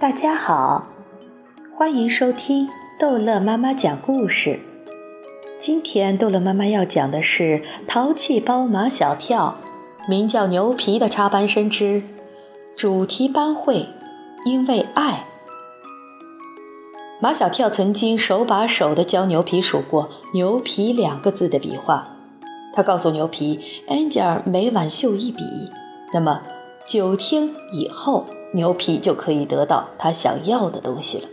大家好，欢迎收听逗乐妈妈讲故事。今天逗乐妈妈要讲的是《淘气包马小跳》，名叫牛皮的插班生之主题班会。因为爱，马小跳曾经手把手的教牛皮数过“牛皮”两个字的笔画。他告诉牛皮，，Angel 每晚绣一笔，那么九天以后。牛皮就可以得到他想要的东西了。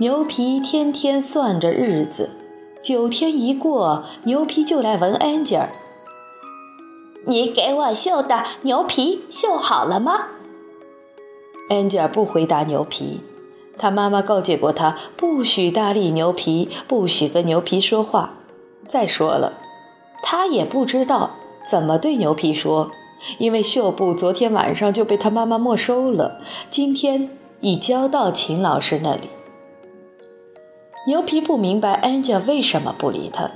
牛皮天天算着日子，九天一过，牛皮就来问安吉尔：“你给我绣的牛皮绣好了吗？”安吉尔不回答牛皮，他妈妈告诫过他不许搭理牛皮，不许跟牛皮说话。再说了，他也不知道怎么对牛皮说。因为绣布昨天晚上就被他妈妈没收了，今天已交到秦老师那里。牛皮不明白安家为什么不理他，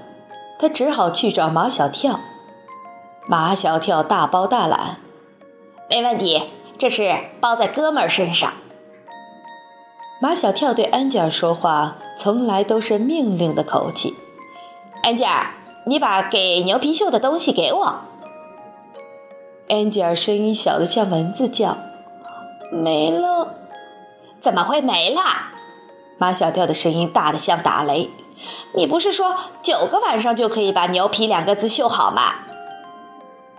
他只好去找马小跳。马小跳大包大揽，没问题，这是包在哥们儿身上。马小跳对安吉尔说话从来都是命令的口气。安吉尔，你把给牛皮绣的东西给我。安吉尔声音小得像蚊子叫，没了，怎么会没了？马小跳的声音大得像打雷。你不是说九个晚上就可以把“牛皮”两个字绣好吗？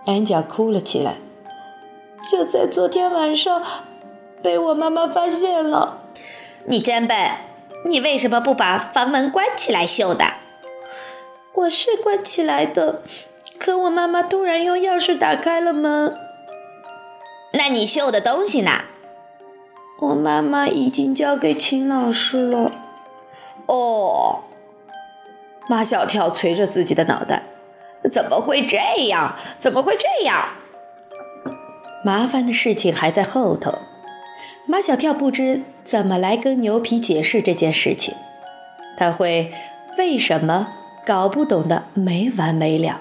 安吉尔哭了起来，就在昨天晚上，被我妈妈发现了。你真笨，你为什么不把房门关起来绣的？我是关起来的。可我妈妈突然用钥匙打开了门。那你绣的东西呢？我妈妈已经交给秦老师了。哦，马小跳捶着自己的脑袋，怎么会这样？怎么会这样？麻烦的事情还在后头。马小跳不知怎么来跟牛皮解释这件事情，他会为什么搞不懂的没完没了。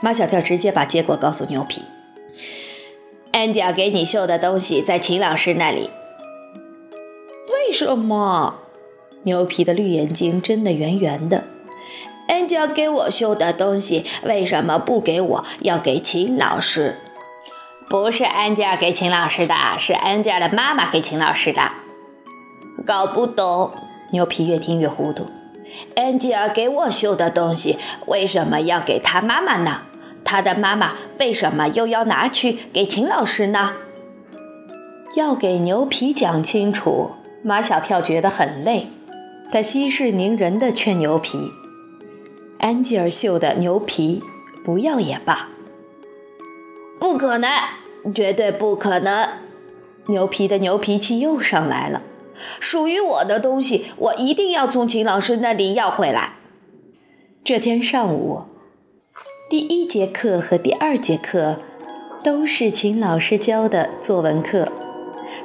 马小跳直接把结果告诉牛皮：“安迪要给你绣的东西在秦老师那里。”为什么？牛皮的绿眼睛睁得圆圆的。安迪要给我绣的东西，为什么不给我，要给秦老师？不是安吉尔给秦老师的，是安吉尔的妈妈给秦老师的。搞不懂。牛皮越听越糊涂。安吉尔给我绣的东西，为什么要给他妈妈呢？他的妈妈为什么又要拿去给秦老师呢？要给牛皮讲清楚。马小跳觉得很累，他息事宁人地劝牛皮：“安吉尔绣的牛皮不要也罢。”不可能，绝对不可能！牛皮的牛脾气又上来了。属于我的东西，我一定要从秦老师那里要回来。这天上午，第一节课和第二节课都是秦老师教的作文课。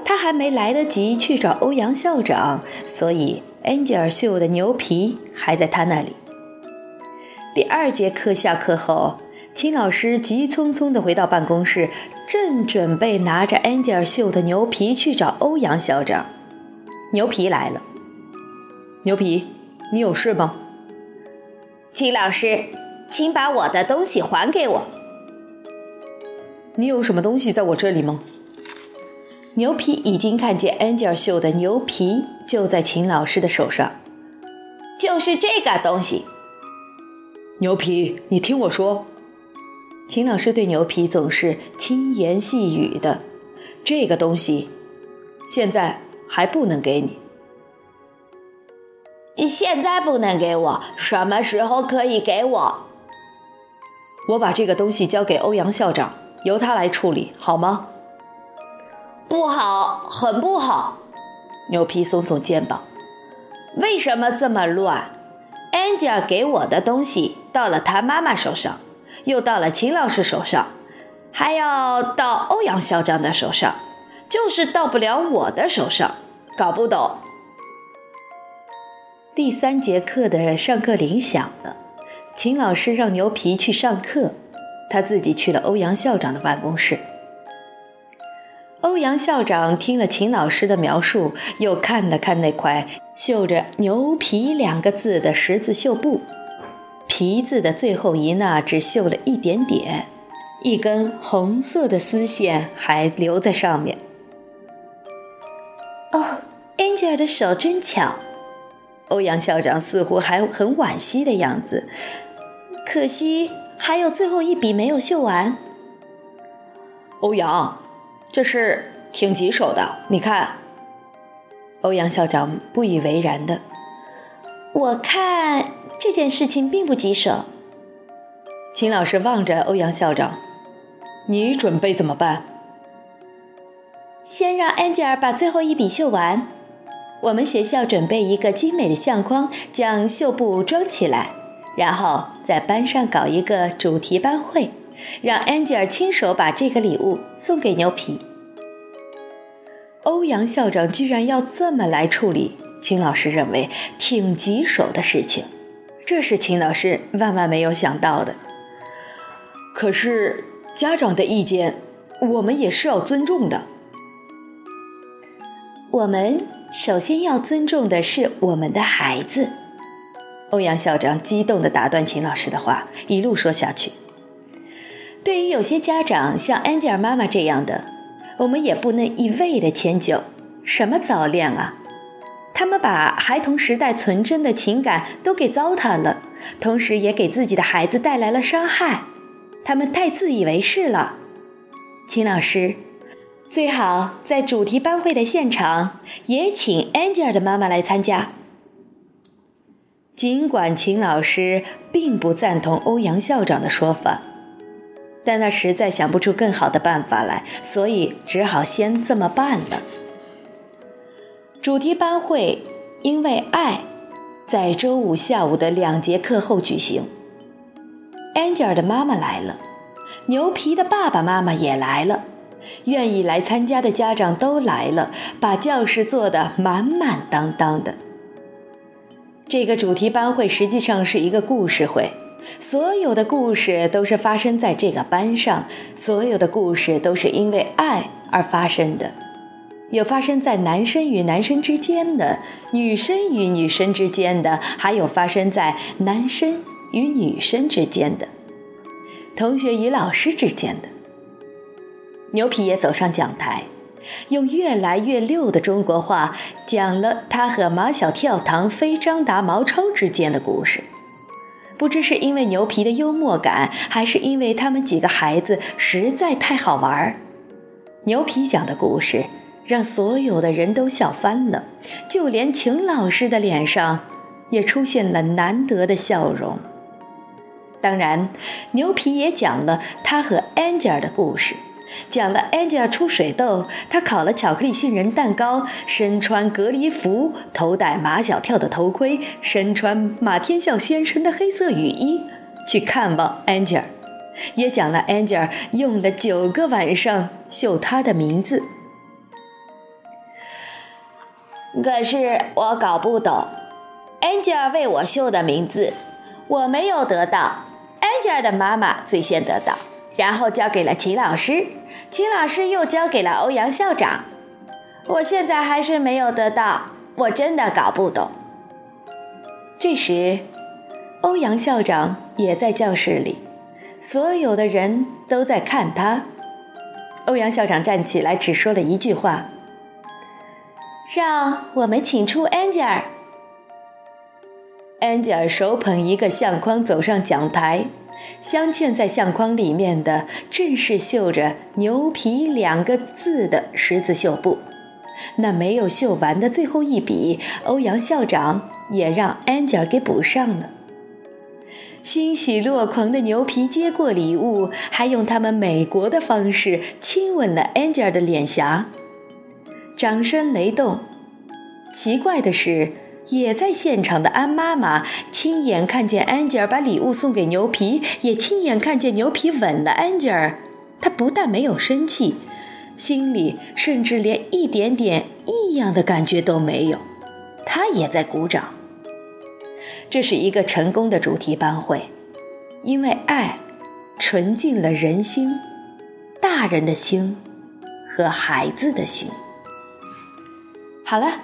他还没来得及去找欧阳校长，所以安吉尔绣的牛皮还在他那里。第二节课下课后，秦老师急匆匆地回到办公室，正准备拿着安吉尔绣的牛皮去找欧阳校长。牛皮来了，牛皮，你有事吗？秦老师，请把我的东西还给我。你有什么东西在我这里吗？牛皮已经看见 Angel 绣的牛皮就在秦老师的手上，就是这个东西。牛皮，你听我说，秦老师对牛皮总是轻言细语的，这个东西现在。还不能给你，现在不能给我，什么时候可以给我？我把这个东西交给欧阳校长，由他来处理，好吗？不好，很不好。牛皮耸耸肩膀，为什么这么乱？Angel 给我的东西到了他妈妈手上，又到了秦老师手上，还要到欧阳校长的手上。就是到不了我的手上，搞不懂。第三节课的上课铃响了，秦老师让牛皮去上课，他自己去了欧阳校长的办公室。欧阳校长听了秦老师的描述，又看了看那块绣着“牛皮”两个字的十字绣布，皮字的最后一捺只绣了一点点，一根红色的丝线还留在上面。哦，Angel 的手真巧。欧阳校长似乎还很惋惜的样子，可惜还有最后一笔没有绣完。欧阳。这是挺棘手的，你看。欧阳校长不以为然的。我看这件事情并不棘手。秦老师望着欧阳校长，你准备怎么办？先让安吉尔把最后一笔绣完。我们学校准备一个精美的相框，将绣布装起来，然后在班上搞一个主题班会。让安吉尔亲手把这个礼物送给牛皮。欧阳校长居然要这么来处理，秦老师认为挺棘手的事情，这是秦老师万万没有想到的。可是家长的意见，我们也是要尊重的。我们首先要尊重的是我们的孩子。欧阳校长激动地打断秦老师的话，一路说下去。对于有些家长像安吉尔妈妈这样的，我们也不能一味的迁就。什么早恋啊？他们把孩童时代纯真的情感都给糟蹋了，同时也给自己的孩子带来了伤害。他们太自以为是了。秦老师，最好在主题班会的现场也请安吉尔的妈妈来参加。尽管秦老师并不赞同欧阳校长的说法。但他实在想不出更好的办法来，所以只好先这么办了。主题班会因为爱，在周五下午的两节课后举行。安吉尔的妈妈来了，牛皮的爸爸妈妈也来了，愿意来参加的家长都来了，把教室坐得满满当当的。这个主题班会实际上是一个故事会。所有的故事都是发生在这个班上，所有的故事都是因为爱而发生的，有发生在男生与男生之间的，女生与女生之间的，还有发生在男生与女生之间的，同学与老师之间的。牛皮也走上讲台，用越来越溜的中国话讲了他和马小跳、唐飞、张达、毛超之间的故事。不知是因为牛皮的幽默感，还是因为他们几个孩子实在太好玩儿，牛皮讲的故事让所有的人都笑翻了，就连秦老师的脸上也出现了难得的笑容。当然，牛皮也讲了他和安吉尔的故事。讲了 Angel 出水痘，他烤了巧克力杏仁蛋糕，身穿隔离服，头戴马小跳的头盔，身穿马天笑先生的黑色雨衣，去看望 Angel，也讲了 Angel 用了九个晚上绣他的名字。可是我搞不懂，Angel 为我绣的名字，我没有得到，Angel 的妈妈最先得到，然后交给了秦老师。秦老师又交给了欧阳校长，我现在还是没有得到，我真的搞不懂。这时，欧阳校长也在教室里，所有的人都在看他。欧阳校长站起来，只说了一句话：“让我们请出安吉尔。”安吉尔手捧一个相框走上讲台。镶嵌在相框里面的正是绣着“牛皮”两个字的十字绣布，那没有绣完的最后一笔，欧阳校长也让 Angel 给补上了。欣喜若狂的牛皮接过礼物，还用他们美国的方式亲吻了 Angel 的脸颊，掌声雷动。奇怪的是。也在现场的安妈妈亲眼看见安吉尔把礼物送给牛皮，也亲眼看见牛皮吻了安吉尔。她不但没有生气，心里甚至连一点点异样的感觉都没有。她也在鼓掌。这是一个成功的主题班会，因为爱纯净了人心，大人的心和孩子的心。好了，